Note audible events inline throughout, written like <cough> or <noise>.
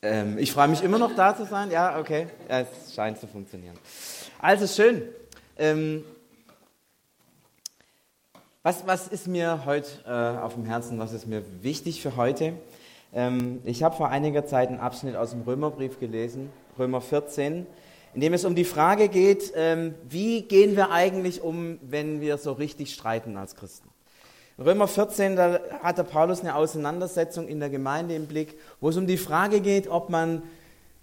Ähm, ich freue mich immer noch da zu sein. Ja, okay. Ja, es scheint zu funktionieren. Also schön. Ähm, was, was ist mir heute äh, auf dem Herzen? Was ist mir wichtig für heute? Ähm, ich habe vor einiger Zeit einen Abschnitt aus dem Römerbrief gelesen, Römer 14, in dem es um die Frage geht, ähm, wie gehen wir eigentlich um, wenn wir so richtig streiten als Christen? Römer 14, da hat der Paulus eine Auseinandersetzung in der Gemeinde im Blick, wo es um die Frage geht, ob man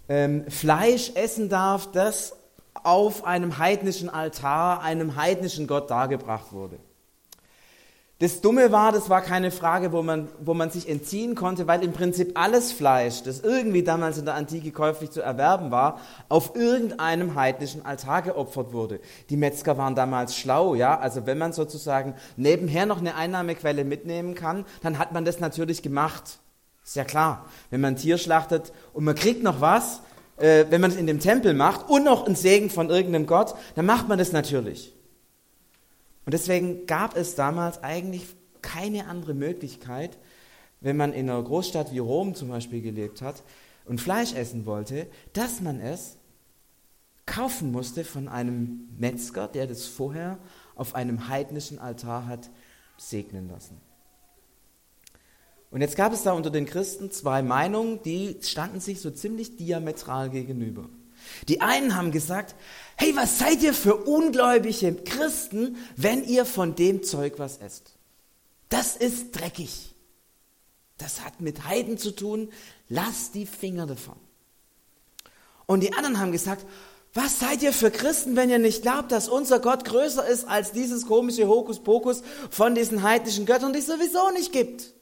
ähm, Fleisch essen darf, das auf einem heidnischen Altar, einem heidnischen Gott dargebracht wurde. Das Dumme war, das war keine Frage, wo man, wo man sich entziehen konnte, weil im Prinzip alles Fleisch, das irgendwie damals in der Antike käuflich zu erwerben war, auf irgendeinem heidnischen Altar geopfert wurde. Die Metzger waren damals schlau, ja. Also wenn man sozusagen nebenher noch eine Einnahmequelle mitnehmen kann, dann hat man das natürlich gemacht. Ist ja klar. Wenn man ein Tier schlachtet und man kriegt noch was, äh, wenn man es in dem Tempel macht und noch einen Segen von irgendeinem Gott, dann macht man das natürlich. Und deswegen gab es damals eigentlich keine andere Möglichkeit, wenn man in einer Großstadt wie Rom zum Beispiel gelebt hat und Fleisch essen wollte, dass man es kaufen musste von einem Metzger, der das vorher auf einem heidnischen Altar hat segnen lassen. Und jetzt gab es da unter den Christen zwei Meinungen, die standen sich so ziemlich diametral gegenüber. Die einen haben gesagt, hey, was seid ihr für ungläubige Christen, wenn ihr von dem Zeug was esst? Das ist dreckig. Das hat mit Heiden zu tun. Lasst die Finger davon. Und die anderen haben gesagt, was seid ihr für Christen, wenn ihr nicht glaubt, dass unser Gott größer ist als dieses komische Hokuspokus von diesen heidnischen Göttern, die es sowieso nicht gibt?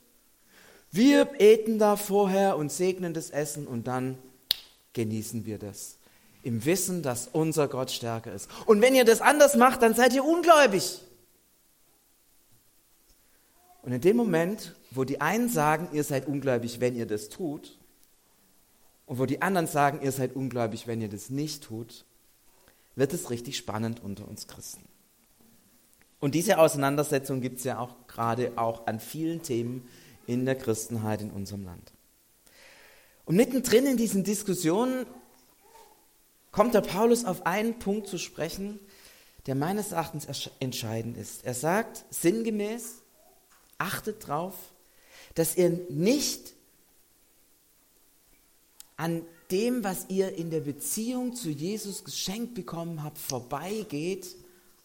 Wir beten da vorher und segnen das Essen und dann genießen wir das im Wissen, dass unser Gott stärker ist. Und wenn ihr das anders macht, dann seid ihr ungläubig. Und in dem Moment, wo die einen sagen, ihr seid ungläubig, wenn ihr das tut, und wo die anderen sagen, ihr seid ungläubig, wenn ihr das nicht tut, wird es richtig spannend unter uns Christen. Und diese Auseinandersetzung gibt es ja auch gerade auch an vielen Themen in der Christenheit in unserem Land. Und mittendrin in diesen Diskussionen kommt der Paulus auf einen Punkt zu sprechen, der meines Erachtens entscheidend ist. Er sagt sinngemäß, achtet darauf, dass ihr nicht an dem, was ihr in der Beziehung zu Jesus geschenkt bekommen habt, vorbeigeht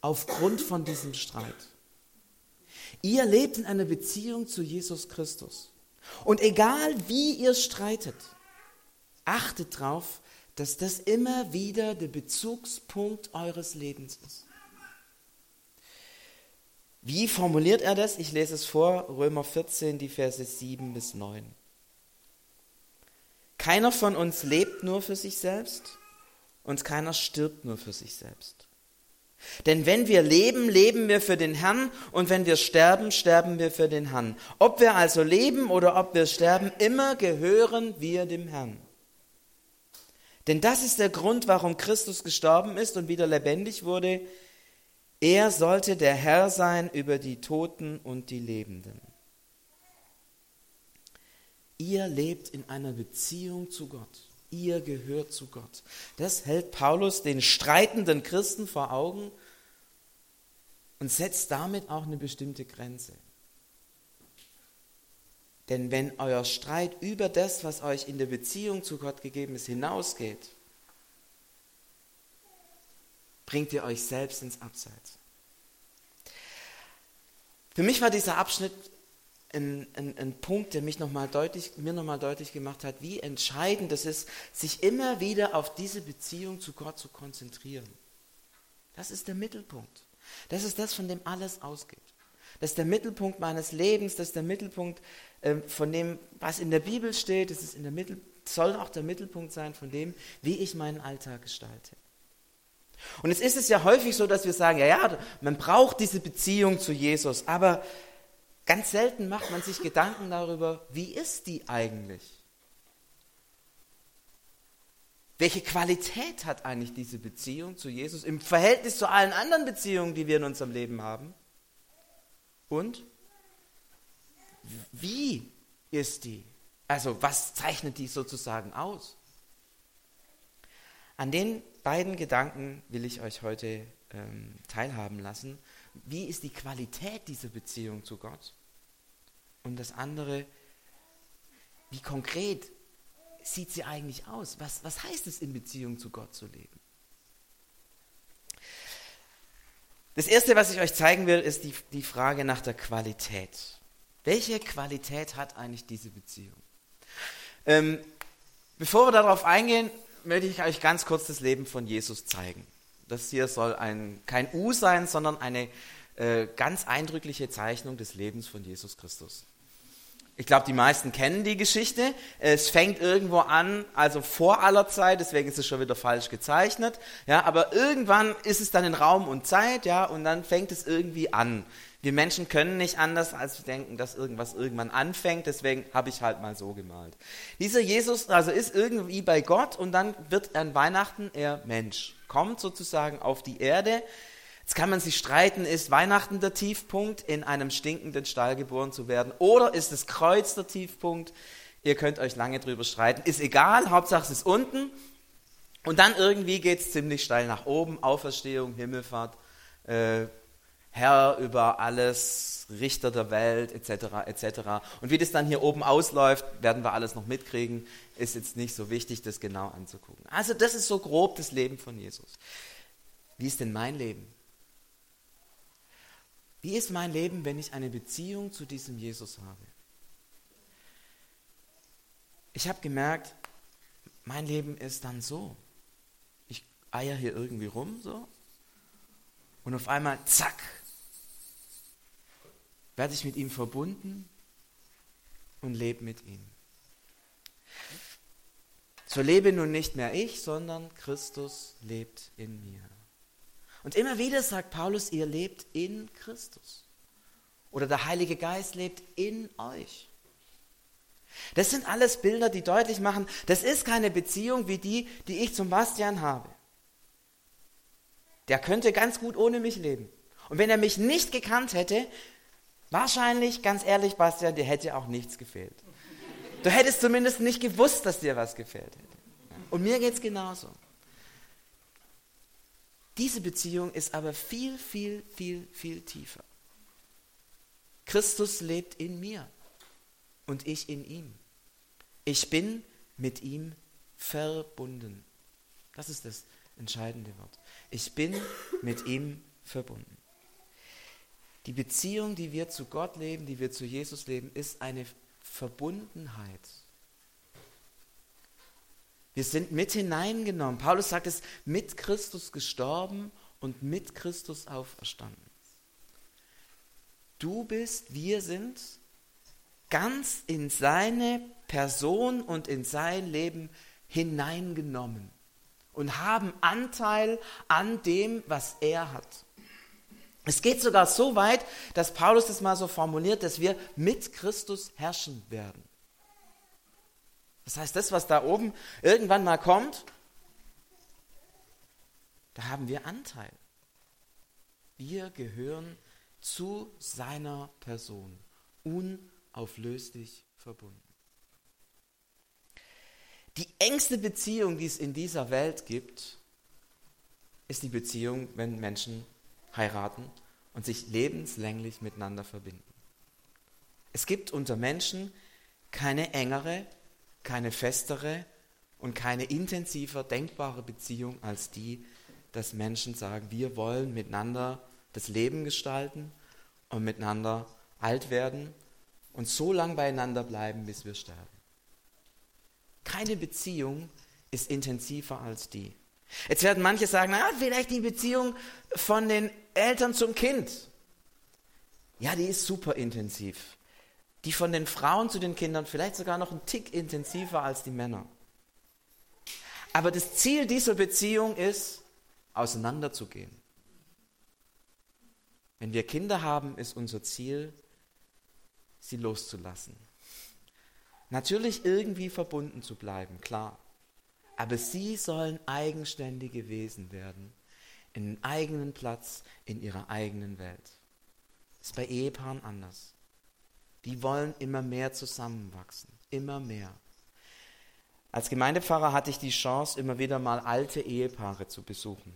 aufgrund von diesem Streit. Ihr lebt in einer Beziehung zu Jesus Christus. Und egal wie ihr streitet, achtet darauf, dass das immer wieder der Bezugspunkt eures Lebens ist. Wie formuliert er das? Ich lese es vor, Römer 14, die Verse 7 bis 9. Keiner von uns lebt nur für sich selbst und keiner stirbt nur für sich selbst. Denn wenn wir leben, leben wir für den Herrn und wenn wir sterben, sterben wir für den Herrn. Ob wir also leben oder ob wir sterben, immer gehören wir dem Herrn. Denn das ist der Grund, warum Christus gestorben ist und wieder lebendig wurde. Er sollte der Herr sein über die Toten und die Lebenden. Ihr lebt in einer Beziehung zu Gott. Ihr gehört zu Gott. Das hält Paulus den streitenden Christen vor Augen und setzt damit auch eine bestimmte Grenze. Denn wenn euer Streit über das, was euch in der Beziehung zu Gott gegeben ist, hinausgeht, bringt ihr euch selbst ins Abseits. Für mich war dieser Abschnitt ein, ein, ein Punkt, der mich noch mal deutlich, mir nochmal deutlich gemacht hat, wie entscheidend es ist, sich immer wieder auf diese Beziehung zu Gott zu konzentrieren. Das ist der Mittelpunkt. Das ist das, von dem alles ausgeht. Das ist der Mittelpunkt meines Lebens, das ist der Mittelpunkt von dem, was in der Bibel steht, das ist in der Mittel, soll auch der Mittelpunkt sein von dem, wie ich meinen Alltag gestalte. Und es ist es ja häufig so, dass wir sagen, ja, ja, man braucht diese Beziehung zu Jesus, aber ganz selten macht man sich Gedanken darüber, wie ist die eigentlich? Welche Qualität hat eigentlich diese Beziehung zu Jesus im Verhältnis zu allen anderen Beziehungen, die wir in unserem Leben haben? Und wie ist die? Also was zeichnet die sozusagen aus? An den beiden Gedanken will ich euch heute ähm, teilhaben lassen. Wie ist die Qualität dieser Beziehung zu Gott? Und das andere, wie konkret sieht sie eigentlich aus? Was, was heißt es, in Beziehung zu Gott zu leben? Das Erste, was ich euch zeigen will, ist die, die Frage nach der Qualität. Welche Qualität hat eigentlich diese Beziehung? Ähm, bevor wir darauf eingehen, möchte ich euch ganz kurz das Leben von Jesus zeigen. Das hier soll ein, kein U sein, sondern eine äh, ganz eindrückliche Zeichnung des Lebens von Jesus Christus. Ich glaube, die meisten kennen die Geschichte. Es fängt irgendwo an, also vor aller Zeit, deswegen ist es schon wieder falsch gezeichnet. Ja, aber irgendwann ist es dann in Raum und Zeit, ja, und dann fängt es irgendwie an. Wir Menschen können nicht anders, als denken, dass irgendwas irgendwann anfängt. Deswegen habe ich halt mal so gemalt. Dieser Jesus also ist irgendwie bei Gott und dann wird an Weihnachten er Mensch, kommt sozusagen auf die Erde. Jetzt kann man sich streiten, ist Weihnachten der Tiefpunkt, in einem stinkenden Stall geboren zu werden, oder ist das Kreuz der Tiefpunkt? Ihr könnt euch lange drüber streiten. Ist egal, Hauptsache es ist unten. Und dann irgendwie geht es ziemlich steil nach oben. Auferstehung, Himmelfahrt, äh, Herr über alles, Richter der Welt, etc., etc. Und wie das dann hier oben ausläuft, werden wir alles noch mitkriegen. Ist jetzt nicht so wichtig, das genau anzugucken. Also das ist so grob das Leben von Jesus. Wie ist denn mein Leben? Wie ist mein Leben, wenn ich eine Beziehung zu diesem Jesus habe? Ich habe gemerkt, mein Leben ist dann so. Ich eier hier irgendwie rum so und auf einmal, zack, werde ich mit ihm verbunden und lebe mit ihm. So lebe nun nicht mehr ich, sondern Christus lebt in mir. Und immer wieder sagt Paulus, ihr lebt in Christus. Oder der Heilige Geist lebt in euch. Das sind alles Bilder, die deutlich machen, das ist keine Beziehung wie die, die ich zum Bastian habe. Der könnte ganz gut ohne mich leben. Und wenn er mich nicht gekannt hätte, wahrscheinlich, ganz ehrlich, Bastian, dir hätte auch nichts gefehlt. Du hättest zumindest nicht gewusst, dass dir was gefehlt hätte. Und mir geht es genauso. Diese Beziehung ist aber viel, viel, viel, viel tiefer. Christus lebt in mir und ich in ihm. Ich bin mit ihm verbunden. Das ist das entscheidende Wort. Ich bin mit ihm verbunden. Die Beziehung, die wir zu Gott leben, die wir zu Jesus leben, ist eine Verbundenheit wir sind mit hineingenommen. Paulus sagt es, mit Christus gestorben und mit Christus auferstanden. Du bist, wir sind ganz in seine Person und in sein Leben hineingenommen und haben Anteil an dem, was er hat. Es geht sogar so weit, dass Paulus das mal so formuliert, dass wir mit Christus herrschen werden. Das heißt, das, was da oben irgendwann mal kommt, da haben wir Anteil. Wir gehören zu seiner Person, unauflöslich verbunden. Die engste Beziehung, die es in dieser Welt gibt, ist die Beziehung, wenn Menschen heiraten und sich lebenslänglich miteinander verbinden. Es gibt unter Menschen keine engere keine festere und keine intensiver denkbare Beziehung als die, dass Menschen sagen, wir wollen miteinander das Leben gestalten und miteinander alt werden und so lange beieinander bleiben, bis wir sterben. Keine Beziehung ist intensiver als die. Jetzt werden manche sagen, na, vielleicht die Beziehung von den Eltern zum Kind. Ja, die ist super intensiv die von den Frauen zu den Kindern vielleicht sogar noch ein Tick intensiver als die Männer. Aber das Ziel dieser Beziehung ist, auseinanderzugehen. Wenn wir Kinder haben, ist unser Ziel, sie loszulassen. Natürlich irgendwie verbunden zu bleiben, klar. Aber sie sollen eigenständige Wesen werden, in einen eigenen Platz in ihrer eigenen Welt. Das ist bei Ehepaaren anders. Die wollen immer mehr zusammenwachsen, immer mehr. Als Gemeindepfarrer hatte ich die Chance, immer wieder mal alte Ehepaare zu besuchen.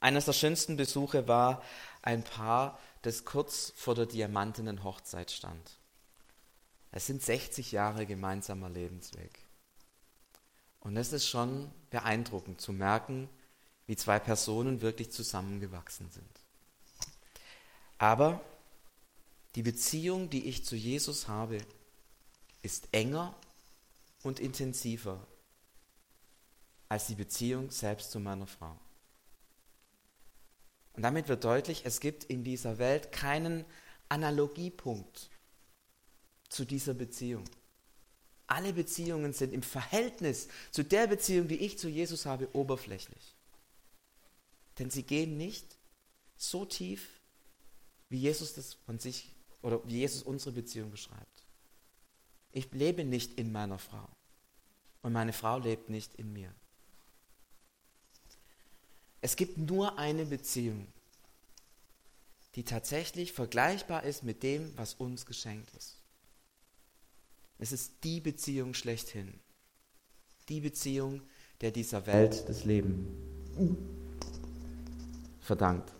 Eines der schönsten Besuche war ein Paar, das kurz vor der diamantenen Hochzeit stand. Es sind 60 Jahre gemeinsamer Lebensweg. Und es ist schon beeindruckend zu merken, wie zwei Personen wirklich zusammengewachsen sind. Aber die Beziehung, die ich zu Jesus habe, ist enger und intensiver als die Beziehung selbst zu meiner Frau. Und damit wird deutlich, es gibt in dieser Welt keinen Analogiepunkt zu dieser Beziehung. Alle Beziehungen sind im Verhältnis zu der Beziehung, die ich zu Jesus habe, oberflächlich. Denn sie gehen nicht so tief, wie Jesus das von sich oder wie Jesus unsere Beziehung beschreibt. Ich lebe nicht in meiner Frau und meine Frau lebt nicht in mir. Es gibt nur eine Beziehung, die tatsächlich vergleichbar ist mit dem, was uns geschenkt ist. Es ist die Beziehung schlechthin. Die Beziehung, der dieser Welt das Leben verdankt.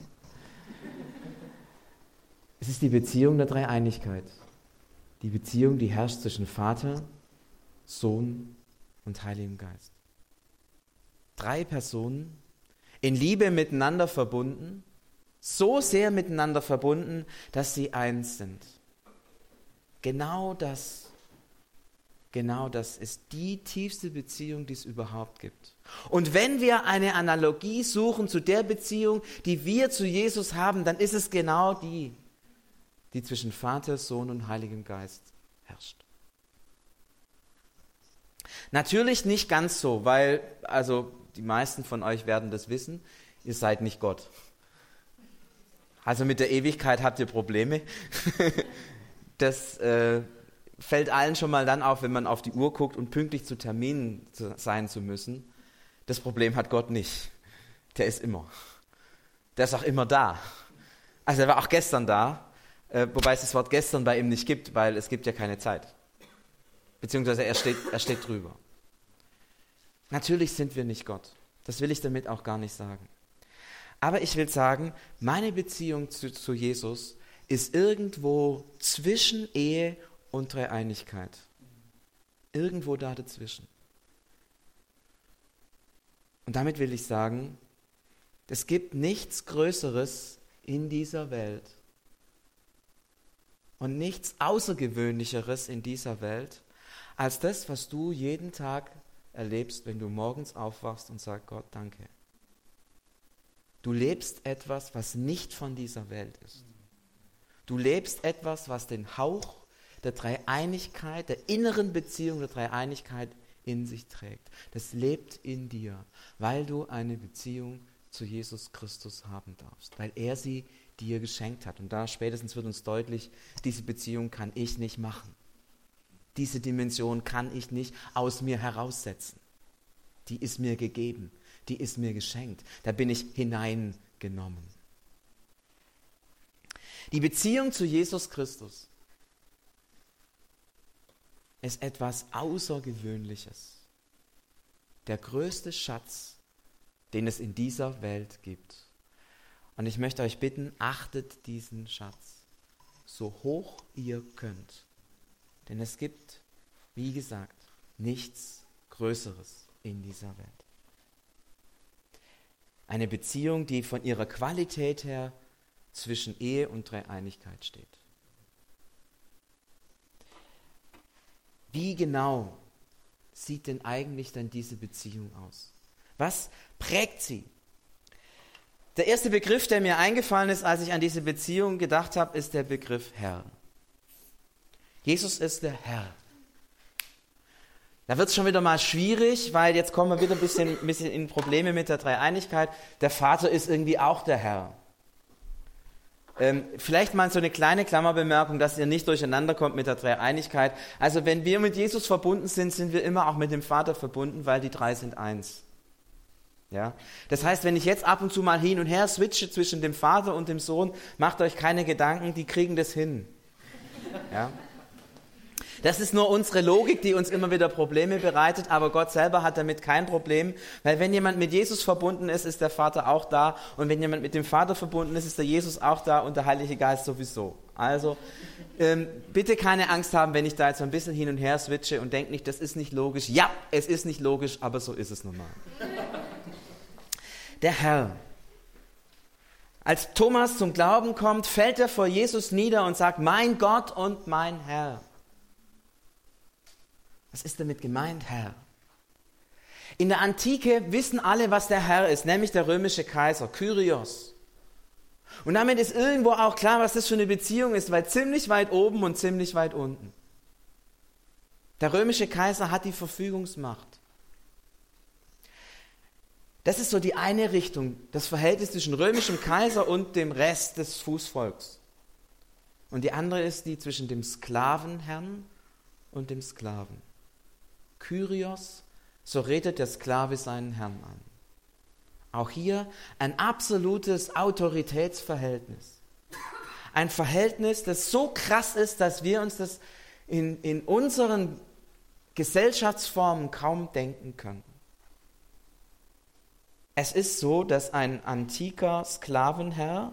Es ist die Beziehung der Dreieinigkeit. Die Beziehung, die herrscht zwischen Vater, Sohn und Heiligem Geist. Drei Personen, in Liebe miteinander verbunden, so sehr miteinander verbunden, dass sie eins sind. Genau das, genau das ist die tiefste Beziehung, die es überhaupt gibt. Und wenn wir eine Analogie suchen zu der Beziehung, die wir zu Jesus haben, dann ist es genau die, die zwischen Vater, Sohn und Heiligem Geist herrscht. Natürlich nicht ganz so, weil, also die meisten von euch werden das wissen, ihr seid nicht Gott. Also mit der Ewigkeit habt ihr Probleme. <laughs> das äh, fällt allen schon mal dann auf, wenn man auf die Uhr guckt und pünktlich zu Terminen zu, sein zu müssen. Das Problem hat Gott nicht. Der ist immer. Der ist auch immer da. Also er war auch gestern da, äh, wobei es das Wort gestern bei ihm nicht gibt, weil es gibt ja keine Zeit. Beziehungsweise er steht, er steht drüber. Natürlich sind wir nicht Gott. Das will ich damit auch gar nicht sagen. Aber ich will sagen, meine Beziehung zu, zu Jesus ist irgendwo zwischen Ehe und Dreieinigkeit. Irgendwo da dazwischen. Und damit will ich sagen, es gibt nichts Größeres in dieser Welt und nichts Außergewöhnlicheres in dieser Welt als das, was du jeden Tag erlebst, wenn du morgens aufwachst und sagst, Gott, danke. Du lebst etwas, was nicht von dieser Welt ist. Du lebst etwas, was den Hauch der Dreieinigkeit, der inneren Beziehung der Dreieinigkeit in sich trägt. Das lebt in dir, weil du eine Beziehung zu Jesus Christus haben darfst, weil er sie dir geschenkt hat. Und da spätestens wird uns deutlich, diese Beziehung kann ich nicht machen. Diese Dimension kann ich nicht aus mir heraussetzen. Die ist mir gegeben, die ist mir geschenkt. Da bin ich hineingenommen. Die Beziehung zu Jesus Christus ist etwas Außergewöhnliches. Der größte Schatz, den es in dieser Welt gibt. Und ich möchte euch bitten, achtet diesen Schatz so hoch ihr könnt. Denn es gibt, wie gesagt, nichts Größeres in dieser Welt. Eine Beziehung, die von ihrer Qualität her zwischen Ehe und Dreieinigkeit steht. Wie genau sieht denn eigentlich dann diese Beziehung aus? Was prägt sie? Der erste Begriff, der mir eingefallen ist, als ich an diese Beziehung gedacht habe, ist der Begriff Herr. Jesus ist der Herr. Da wird es schon wieder mal schwierig, weil jetzt kommen wir wieder ein bisschen, ein bisschen in Probleme mit der Dreieinigkeit. Der Vater ist irgendwie auch der Herr. Ähm, vielleicht mal so eine kleine Klammerbemerkung, dass ihr nicht durcheinander kommt mit der Dreieinigkeit. Also wenn wir mit Jesus verbunden sind, sind wir immer auch mit dem Vater verbunden, weil die drei sind eins. Ja? Das heißt, wenn ich jetzt ab und zu mal hin und her switche zwischen dem Vater und dem Sohn, macht euch keine Gedanken, die kriegen das hin. Ja? Das ist nur unsere Logik, die uns immer wieder Probleme bereitet, aber Gott selber hat damit kein Problem, weil wenn jemand mit Jesus verbunden ist, ist der Vater auch da und wenn jemand mit dem Vater verbunden ist, ist der Jesus auch da und der Heilige Geist sowieso. Also ähm, bitte keine Angst haben, wenn ich da jetzt so ein bisschen hin und her switche und denke nicht, das ist nicht logisch. Ja, es ist nicht logisch, aber so ist es nun mal. Der Herr. Als Thomas zum Glauben kommt, fällt er vor Jesus nieder und sagt, mein Gott und mein Herr. Was ist damit gemeint, Herr? In der Antike wissen alle, was der Herr ist, nämlich der römische Kaiser, Kyrios. Und damit ist irgendwo auch klar, was das für eine Beziehung ist, weil ziemlich weit oben und ziemlich weit unten. Der römische Kaiser hat die Verfügungsmacht. Das ist so die eine Richtung, das Verhältnis zwischen römischem Kaiser und dem Rest des Fußvolks. Und die andere ist die zwischen dem Sklavenherrn und dem Sklaven. Kyrios, so redet der Sklave seinen Herrn an. Auch hier ein absolutes Autoritätsverhältnis. Ein Verhältnis, das so krass ist, dass wir uns das in, in unseren Gesellschaftsformen kaum denken können. Es ist so, dass ein antiker Sklavenherr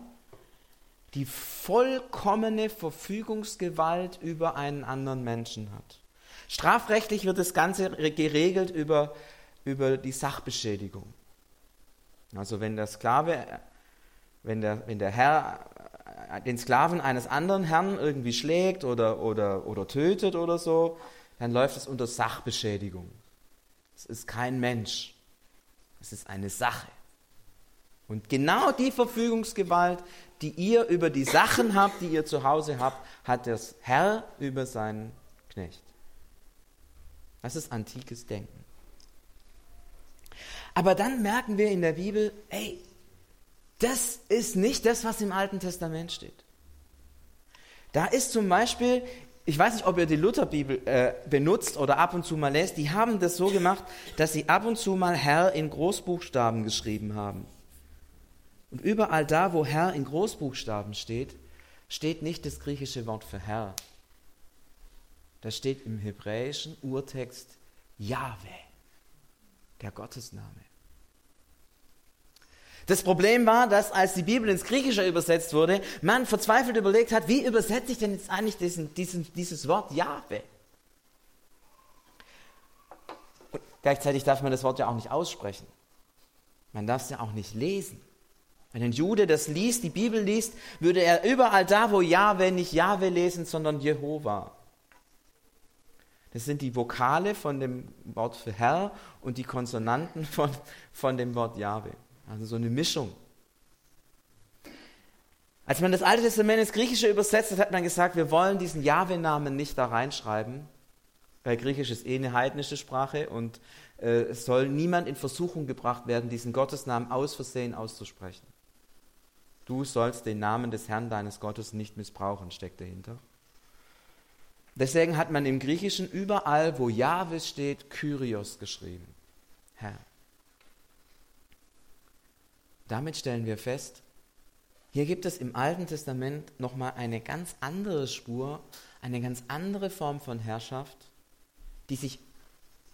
die vollkommene Verfügungsgewalt über einen anderen Menschen hat. Strafrechtlich wird das Ganze geregelt über, über die Sachbeschädigung. Also wenn der Sklave, wenn der, wenn der Herr den Sklaven eines anderen Herrn irgendwie schlägt oder, oder, oder tötet oder so, dann läuft es unter Sachbeschädigung. Es ist kein Mensch, es ist eine Sache. Und genau die Verfügungsgewalt, die ihr über die Sachen habt, die ihr zu Hause habt, hat der Herr über seinen Knecht. Das ist antikes Denken. Aber dann merken wir in der Bibel, ey, das ist nicht das, was im Alten Testament steht. Da ist zum Beispiel, ich weiß nicht, ob ihr die Lutherbibel äh, benutzt oder ab und zu mal lest, die haben das so gemacht, dass sie ab und zu mal Herr in Großbuchstaben geschrieben haben. Und überall da, wo Herr in Großbuchstaben steht, steht nicht das griechische Wort für Herr, da steht im hebräischen Urtext Jahwe, der Gottesname. Das Problem war, dass als die Bibel ins Griechische übersetzt wurde, man verzweifelt überlegt hat, wie übersetze ich denn jetzt eigentlich diesen, diesen, dieses Wort Jahwe? Gleichzeitig darf man das Wort ja auch nicht aussprechen. Man darf es ja auch nicht lesen. Wenn ein Jude das liest, die Bibel liest, würde er überall da, wo Jahwe nicht Jahwe lesen, sondern Jehova. Das sind die Vokale von dem Wort für Herr und die Konsonanten von, von dem Wort Jahwe. Also so eine Mischung. Als man das Alte Testament ins Griechische übersetzt hat, hat man gesagt, wir wollen diesen Jahwe-Namen nicht da reinschreiben, weil Griechisch ist eh eine heidnische Sprache und äh, es soll niemand in Versuchung gebracht werden, diesen Gottesnamen aus Versehen auszusprechen. Du sollst den Namen des Herrn deines Gottes nicht missbrauchen, steckt dahinter. Deswegen hat man im Griechischen überall, wo Jahwe steht, Kyrios geschrieben. Herr. Damit stellen wir fest, hier gibt es im Alten Testament nochmal eine ganz andere Spur, eine ganz andere Form von Herrschaft, die sich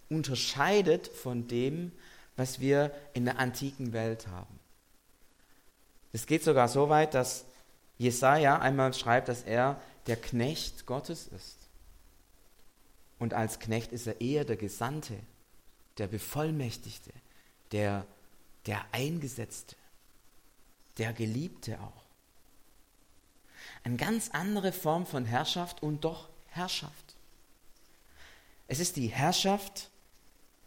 unterscheidet von dem, was wir in der antiken Welt haben. Es geht sogar so weit, dass Jesaja einmal schreibt, dass er der Knecht Gottes ist. Und als Knecht ist er eher der Gesandte, der Bevollmächtigte, der, der Eingesetzte, der Geliebte auch. Eine ganz andere Form von Herrschaft und doch Herrschaft. Es ist die Herrschaft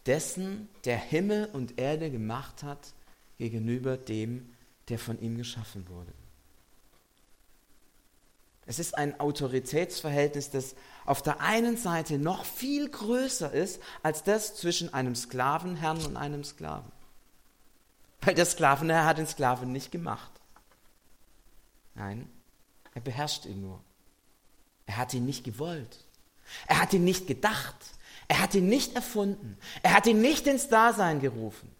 dessen, der Himmel und Erde gemacht hat, gegenüber dem, der von ihm geschaffen wurde. Es ist ein Autoritätsverhältnis, das auf der einen Seite noch viel größer ist als das zwischen einem Sklavenherrn und einem Sklaven. Weil der Sklavenherr hat den Sklaven nicht gemacht. Nein, er beherrscht ihn nur. Er hat ihn nicht gewollt. Er hat ihn nicht gedacht. Er hat ihn nicht erfunden. Er hat ihn nicht ins Dasein gerufen.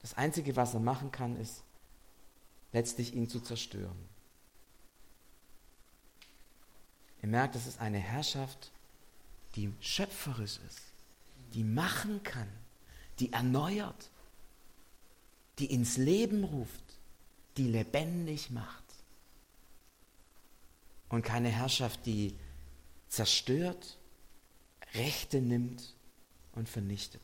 Das Einzige, was er machen kann, ist letztlich ihn zu zerstören. Er merkt, das ist eine Herrschaft, die schöpferisch ist, die machen kann, die erneuert, die ins Leben ruft, die lebendig macht. Und keine Herrschaft, die zerstört, Rechte nimmt und vernichtet.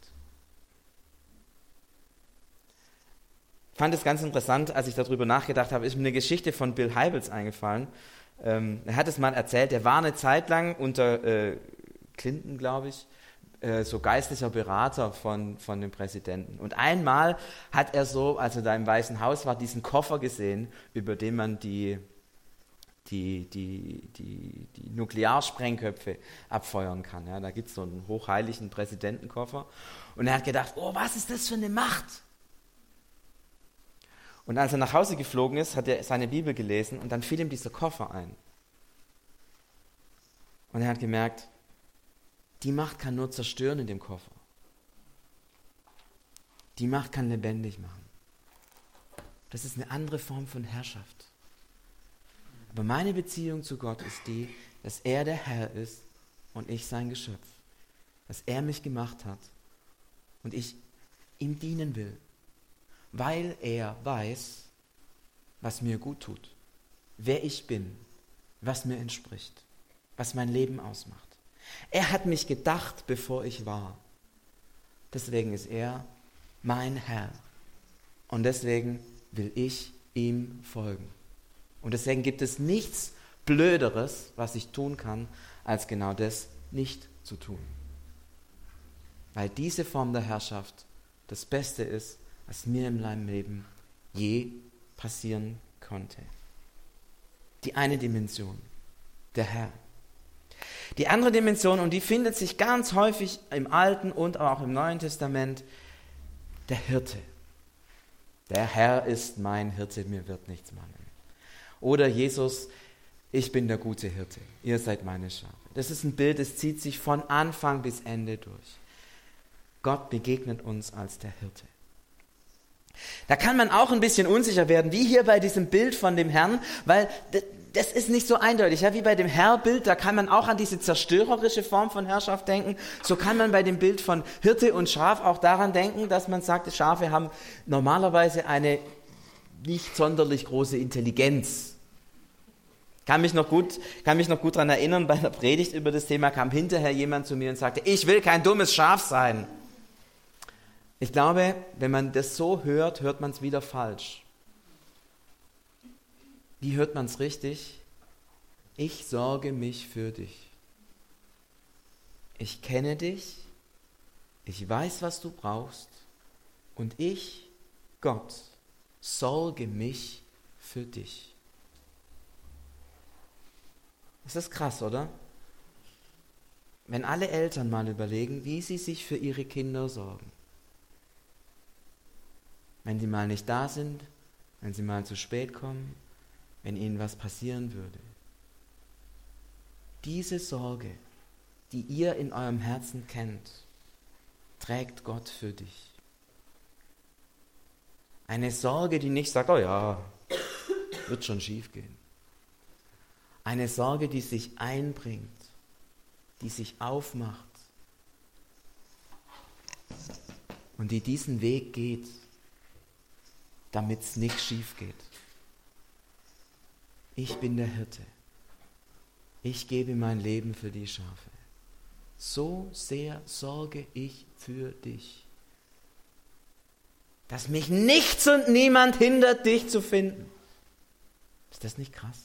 Ich fand es ganz interessant, als ich darüber nachgedacht habe, ist mir eine Geschichte von Bill Heibels eingefallen. Ähm, er hat es mal erzählt, er war eine Zeit lang unter äh, Clinton, glaube ich, äh, so geistlicher Berater von, von dem Präsidenten. Und einmal hat er so, als er da im Weißen Haus war, diesen Koffer gesehen, über den man die, die, die, die, die Nuklearsprengköpfe abfeuern kann. Ja, da gibt es so einen hochheiligen Präsidentenkoffer. Und er hat gedacht, oh, was ist das für eine Macht? Und als er nach Hause geflogen ist, hat er seine Bibel gelesen und dann fiel ihm dieser Koffer ein. Und er hat gemerkt, die Macht kann nur zerstören in dem Koffer. Die Macht kann lebendig machen. Das ist eine andere Form von Herrschaft. Aber meine Beziehung zu Gott ist die, dass er der Herr ist und ich sein Geschöpf. Dass er mich gemacht hat und ich ihm dienen will, weil er weiß, was mir gut tut, wer ich bin, was mir entspricht, was mein Leben ausmacht. Er hat mich gedacht, bevor ich war. Deswegen ist er mein Herr. Und deswegen will ich ihm folgen. Und deswegen gibt es nichts Blöderes, was ich tun kann, als genau das nicht zu tun. Weil diese Form der Herrschaft das Beste ist, was mir in meinem Leben je passieren konnte. Die eine Dimension, der Herr. Die andere Dimension, und die findet sich ganz häufig im Alten und auch im Neuen Testament, der Hirte. Der Herr ist mein Hirte, mir wird nichts mangeln. Oder Jesus, ich bin der gute Hirte, ihr seid meine Schafe. Das ist ein Bild, das zieht sich von Anfang bis Ende durch. Gott begegnet uns als der Hirte. Da kann man auch ein bisschen unsicher werden, wie hier bei diesem Bild von dem Herrn, weil das ist nicht so eindeutig. Ja, wie bei dem Herrbild, da kann man auch an diese zerstörerische Form von Herrschaft denken. So kann man bei dem Bild von Hirte und Schaf auch daran denken, dass man sagt, Schafe haben normalerweise eine nicht sonderlich große Intelligenz. Kann mich noch gut, kann mich noch gut daran erinnern, bei einer Predigt über das Thema kam hinterher jemand zu mir und sagte, ich will kein dummes Schaf sein. Ich glaube, wenn man das so hört, hört man es wieder falsch. Wie hört man es richtig? Ich sorge mich für dich. Ich kenne dich, ich weiß, was du brauchst und ich, Gott, sorge mich für dich. Das ist krass, oder? Wenn alle Eltern mal überlegen, wie sie sich für ihre Kinder sorgen. Wenn sie mal nicht da sind, wenn sie mal zu spät kommen, wenn ihnen was passieren würde. Diese Sorge, die ihr in eurem Herzen kennt, trägt Gott für dich. Eine Sorge, die nicht sagt, oh ja, wird schon schief gehen. Eine Sorge, die sich einbringt, die sich aufmacht und die diesen Weg geht, damit es nicht schief geht. Ich bin der Hirte. Ich gebe mein Leben für die Schafe. So sehr sorge ich für dich, dass mich nichts und niemand hindert, dich zu finden. Ist das nicht krass?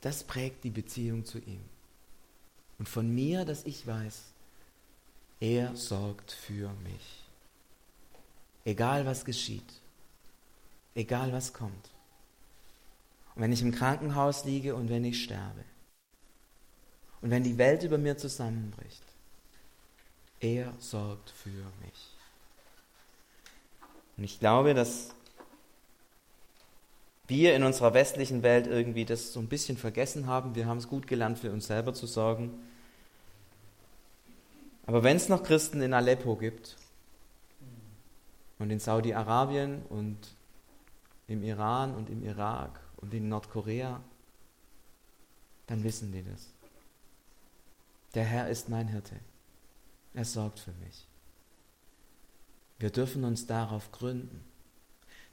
Das prägt die Beziehung zu ihm. Und von mir, dass ich weiß, er sorgt für mich. Egal was geschieht. Egal was kommt. Und wenn ich im Krankenhaus liege und wenn ich sterbe. Und wenn die Welt über mir zusammenbricht. Er sorgt für mich. Und ich glaube, dass wir in unserer westlichen Welt irgendwie das so ein bisschen vergessen haben. Wir haben es gut gelernt, für uns selber zu sorgen. Aber wenn es noch Christen in Aleppo gibt, und in Saudi-Arabien und im Iran und im Irak und in Nordkorea, dann wissen die das. Der Herr ist mein Hirte. Er sorgt für mich. Wir dürfen uns darauf gründen.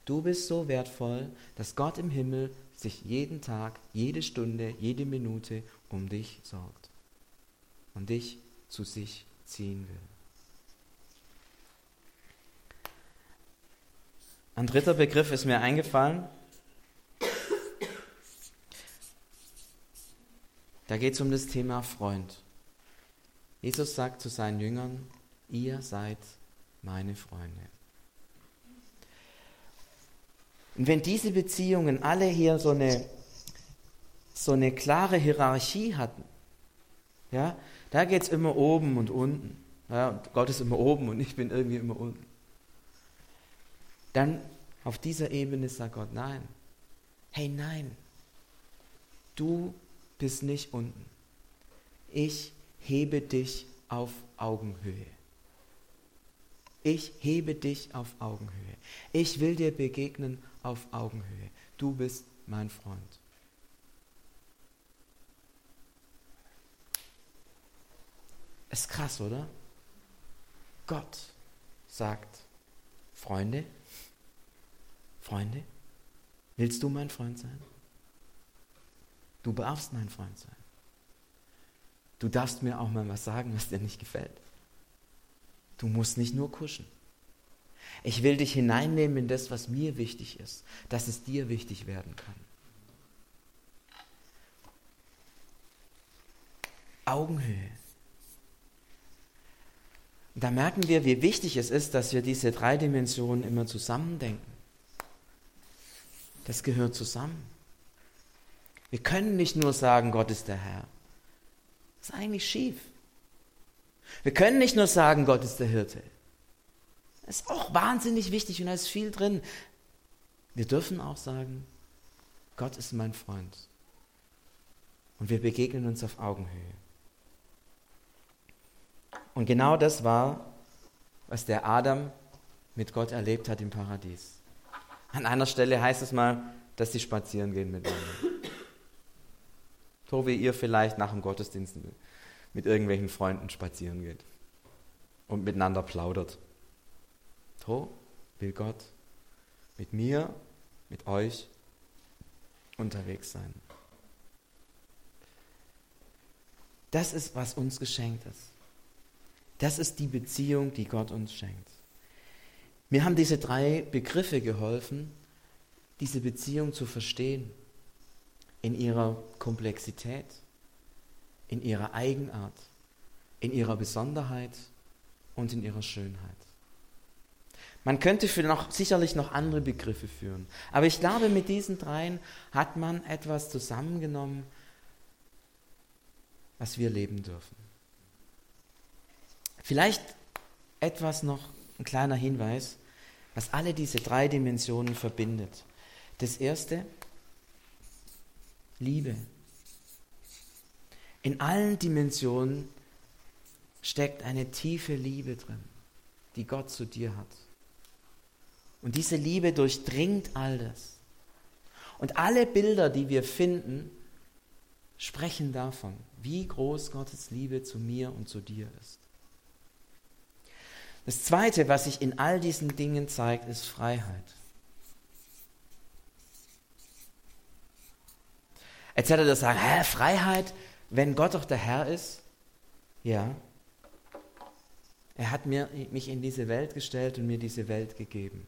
Du bist so wertvoll, dass Gott im Himmel sich jeden Tag, jede Stunde, jede Minute um dich sorgt und dich zu sich ziehen will. Ein dritter Begriff ist mir eingefallen. Da geht es um das Thema Freund. Jesus sagt zu seinen Jüngern, ihr seid meine Freunde. Und wenn diese Beziehungen alle hier so eine, so eine klare Hierarchie hatten, ja, da geht es immer oben und unten. Ja, und Gott ist immer oben und ich bin irgendwie immer unten. Dann auf dieser Ebene sagt Gott, nein. Hey, nein. Du bist nicht unten. Ich hebe dich auf Augenhöhe. Ich hebe dich auf Augenhöhe. Ich will dir begegnen auf Augenhöhe. Du bist mein Freund. Ist krass, oder? Gott sagt, Freunde, Freunde, willst du mein Freund sein? Du darfst mein Freund sein. Du darfst mir auch mal was sagen, was dir nicht gefällt. Du musst nicht nur kuschen. Ich will dich hineinnehmen in das, was mir wichtig ist, dass es dir wichtig werden kann. Augenhöhe. Da merken wir, wie wichtig es ist, dass wir diese drei Dimensionen immer zusammendenken. Das gehört zusammen. Wir können nicht nur sagen, Gott ist der Herr. Das ist eigentlich schief. Wir können nicht nur sagen, Gott ist der Hirte. Das ist auch wahnsinnig wichtig und da ist viel drin. Wir dürfen auch sagen, Gott ist mein Freund. Und wir begegnen uns auf Augenhöhe. Und genau das war, was der Adam mit Gott erlebt hat im Paradies. An einer Stelle heißt es mal, dass sie spazieren gehen miteinander. So wie ihr vielleicht nach dem Gottesdienst mit irgendwelchen Freunden spazieren geht und miteinander plaudert. So will Gott mit mir, mit euch unterwegs sein. Das ist, was uns geschenkt ist. Das ist die Beziehung, die Gott uns schenkt. Mir haben diese drei Begriffe geholfen, diese Beziehung zu verstehen in ihrer Komplexität, in ihrer Eigenart, in ihrer Besonderheit und in ihrer Schönheit. Man könnte für noch, sicherlich noch andere Begriffe führen, aber ich glaube, mit diesen dreien hat man etwas zusammengenommen, was wir leben dürfen. Vielleicht etwas noch, ein kleiner Hinweis, was alle diese drei Dimensionen verbindet. Das erste, Liebe. In allen Dimensionen steckt eine tiefe Liebe drin, die Gott zu dir hat. Und diese Liebe durchdringt all das. Und alle Bilder, die wir finden, sprechen davon, wie groß Gottes Liebe zu mir und zu dir ist. Das Zweite, was sich in all diesen Dingen zeigt, ist Freiheit. Jetzt hätte er sagen, hä, Freiheit, wenn Gott doch der Herr ist? Ja. Er hat mir, mich in diese Welt gestellt und mir diese Welt gegeben.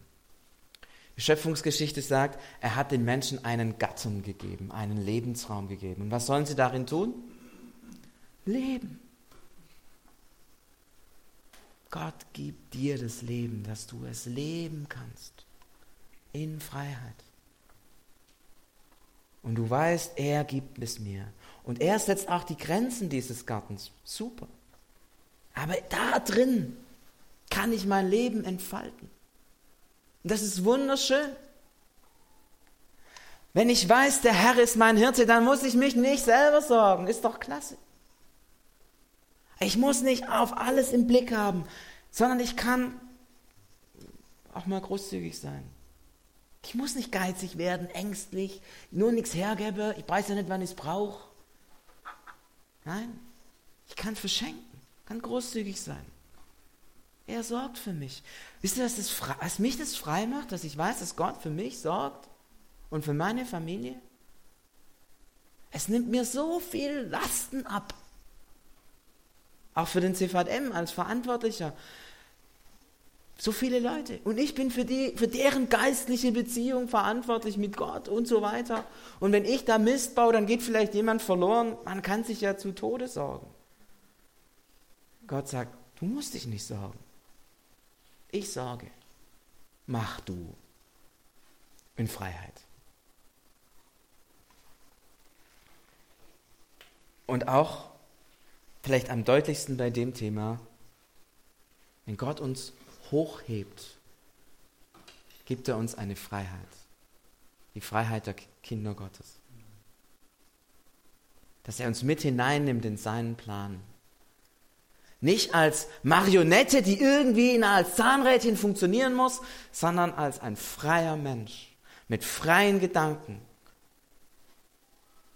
Die Schöpfungsgeschichte sagt, er hat den Menschen einen Gattung gegeben, einen Lebensraum gegeben. Und was sollen sie darin tun? Leben. Gott gibt dir das Leben, dass du es leben kannst. In Freiheit. Und du weißt, er gibt es mir. Und er setzt auch die Grenzen dieses Gartens. Super. Aber da drin kann ich mein Leben entfalten. Und das ist wunderschön. Wenn ich weiß, der Herr ist mein Hirte, dann muss ich mich nicht selber sorgen. Ist doch klasse. Ich muss nicht auf alles im Blick haben, sondern ich kann auch mal großzügig sein. Ich muss nicht geizig werden, ängstlich, nur nichts hergebe. Ich weiß ja nicht, wann ich es brauche. Nein, ich kann verschenken, kann großzügig sein. Er sorgt für mich. Wisst ihr, dass, das, was mich das frei macht, dass ich weiß, dass Gott für mich sorgt und für meine Familie? Es nimmt mir so viel Lasten ab. Auch für den CVM als Verantwortlicher. So viele Leute. Und ich bin für, die, für deren geistliche Beziehung verantwortlich mit Gott und so weiter. Und wenn ich da Mist baue, dann geht vielleicht jemand verloren. Man kann sich ja zu Tode sorgen. Gott sagt, du musst dich nicht sorgen. Ich sorge. Mach du in Freiheit. Und auch vielleicht am deutlichsten bei dem Thema, wenn Gott uns hochhebt, gibt er uns eine Freiheit. Die Freiheit der Kinder Gottes. Dass er uns mit hineinnimmt in seinen Plan. Nicht als Marionette, die irgendwie als Zahnrädchen funktionieren muss, sondern als ein freier Mensch mit freien Gedanken,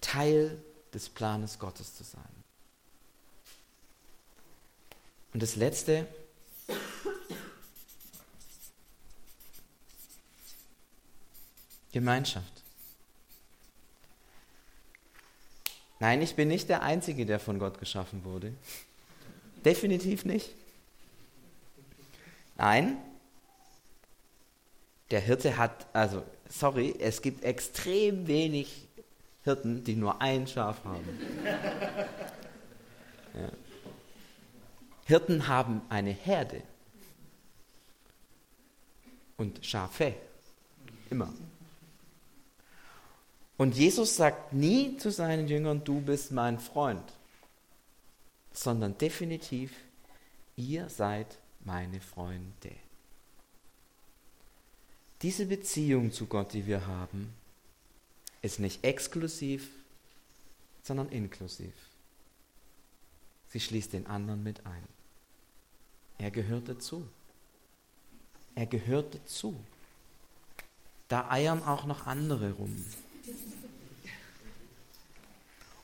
Teil des Planes Gottes zu sein. Und das Letzte, Gemeinschaft. Nein, ich bin nicht der Einzige, der von Gott geschaffen wurde. Definitiv nicht. Nein, der Hirte hat, also, sorry, es gibt extrem wenig Hirten, die nur ein Schaf haben. Hirten haben eine Herde und Schafe, immer. Und Jesus sagt nie zu seinen Jüngern, du bist mein Freund, sondern definitiv, ihr seid meine Freunde. Diese Beziehung zu Gott, die wir haben, ist nicht exklusiv, sondern inklusiv. Sie schließt den anderen mit ein. Er gehört dazu. Er gehört dazu. Da eiern auch noch andere rum.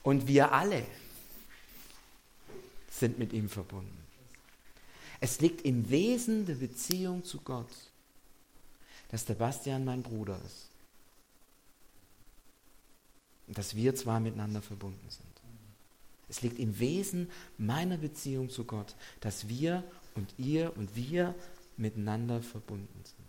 Und wir alle sind mit ihm verbunden. Es liegt im Wesen der Beziehung zu Gott, dass der Bastian mein Bruder ist. Und dass wir zwar miteinander verbunden sind. Es liegt im Wesen meiner Beziehung zu Gott, dass wir und ihr und wir miteinander verbunden sind.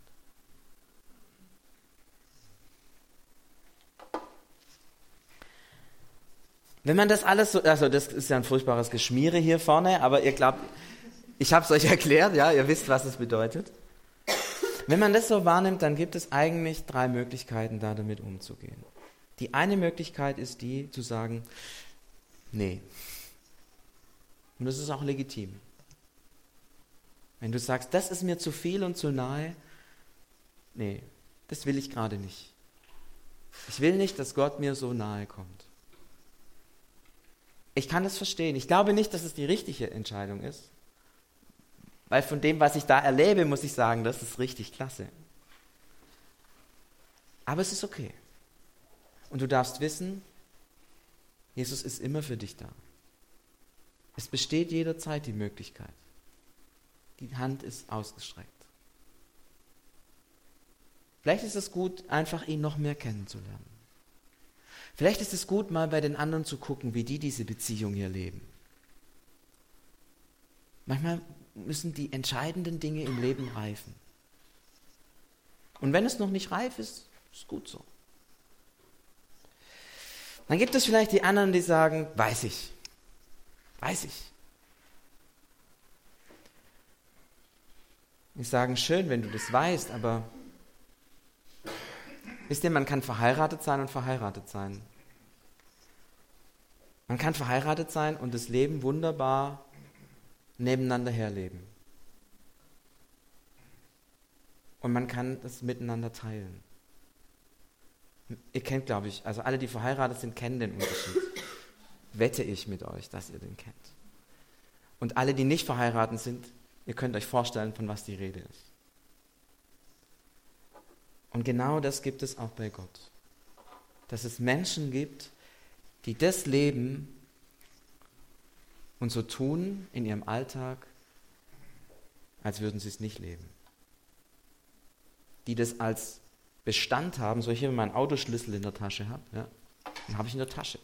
Wenn man das alles so, also das ist ja ein furchtbares Geschmiere hier vorne, aber ihr glaubt, ich habe es euch <laughs> erklärt, ja, ihr wisst, was es bedeutet. Wenn man das so wahrnimmt, dann gibt es eigentlich drei Möglichkeiten, da damit umzugehen. Die eine Möglichkeit ist die, zu sagen, nee. Und das ist auch legitim. Wenn du sagst, das ist mir zu viel und zu nahe, nee, das will ich gerade nicht. Ich will nicht, dass Gott mir so nahe kommt. Ich kann das verstehen. Ich glaube nicht, dass es die richtige Entscheidung ist. Weil von dem, was ich da erlebe, muss ich sagen, das ist richtig klasse. Aber es ist okay. Und du darfst wissen, Jesus ist immer für dich da. Es besteht jederzeit die Möglichkeit. Die Hand ist ausgestreckt. Vielleicht ist es gut, einfach ihn noch mehr kennenzulernen. Vielleicht ist es gut, mal bei den anderen zu gucken, wie die diese Beziehung hier leben. Manchmal müssen die entscheidenden Dinge im Leben reifen. Und wenn es noch nicht reif ist, ist gut so. Dann gibt es vielleicht die anderen, die sagen, weiß ich, weiß ich. Die sagen, schön, wenn du das weißt, aber Wisst ihr, man kann verheiratet sein und verheiratet sein. Man kann verheiratet sein und das Leben wunderbar nebeneinander herleben. Und man kann das miteinander teilen. Ihr kennt, glaube ich, also alle, die verheiratet sind, kennen den Unterschied. Wette ich mit euch, dass ihr den kennt. Und alle, die nicht verheiratet sind, ihr könnt euch vorstellen, von was die Rede ist. Und genau das gibt es auch bei Gott. Dass es Menschen gibt, die das leben und so tun in ihrem Alltag, als würden sie es nicht leben. Die das als Bestand haben, so ich hier meinen Autoschlüssel in der Tasche habe, ja, den habe ich in der Tasche.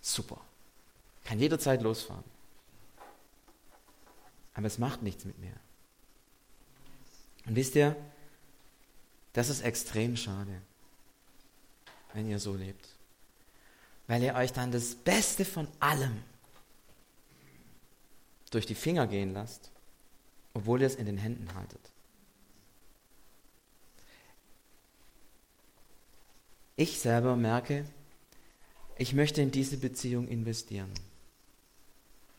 Super. Kann jederzeit losfahren. Aber es macht nichts mit mir. Und wisst ihr, das ist extrem schade, wenn ihr so lebt. Weil ihr euch dann das Beste von allem durch die Finger gehen lasst, obwohl ihr es in den Händen haltet. Ich selber merke, ich möchte in diese Beziehung investieren.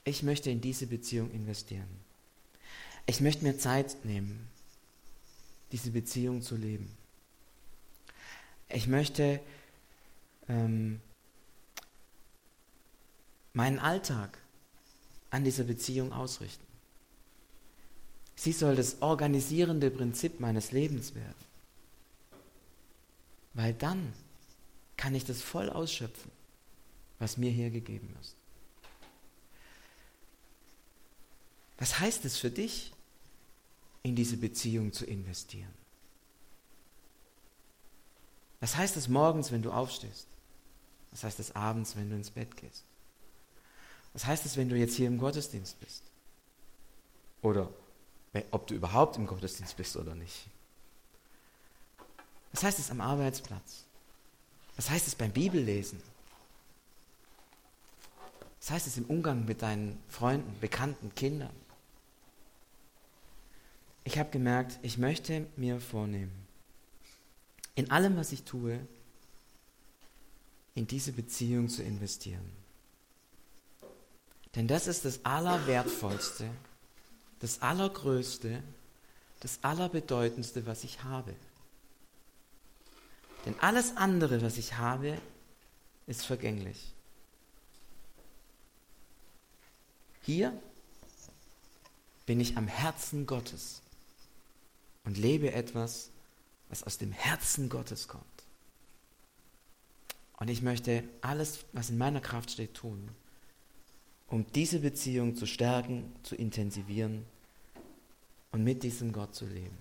Ich möchte in diese Beziehung investieren. Ich möchte mir Zeit nehmen, diese Beziehung zu leben. Ich möchte ähm, meinen Alltag an dieser Beziehung ausrichten. Sie soll das organisierende Prinzip meines Lebens werden. Weil dann kann ich das voll ausschöpfen, was mir hier gegeben ist. Was heißt es für dich, in diese Beziehung zu investieren? Was heißt es morgens, wenn du aufstehst? Was heißt es abends, wenn du ins Bett gehst? Was heißt es, wenn du jetzt hier im Gottesdienst bist? Oder ob du überhaupt im Gottesdienst bist oder nicht? Was heißt es am Arbeitsplatz? Was heißt es beim Bibellesen? Was heißt es im Umgang mit deinen Freunden, Bekannten, Kindern? Ich habe gemerkt, ich möchte mir vornehmen, in allem, was ich tue, in diese Beziehung zu investieren. Denn das ist das Allerwertvollste, das Allergrößte, das Allerbedeutendste, was ich habe. Denn alles andere, was ich habe, ist vergänglich. Hier bin ich am Herzen Gottes und lebe etwas, was aus dem Herzen Gottes kommt. Und ich möchte alles, was in meiner Kraft steht, tun, um diese Beziehung zu stärken, zu intensivieren und mit diesem Gott zu leben.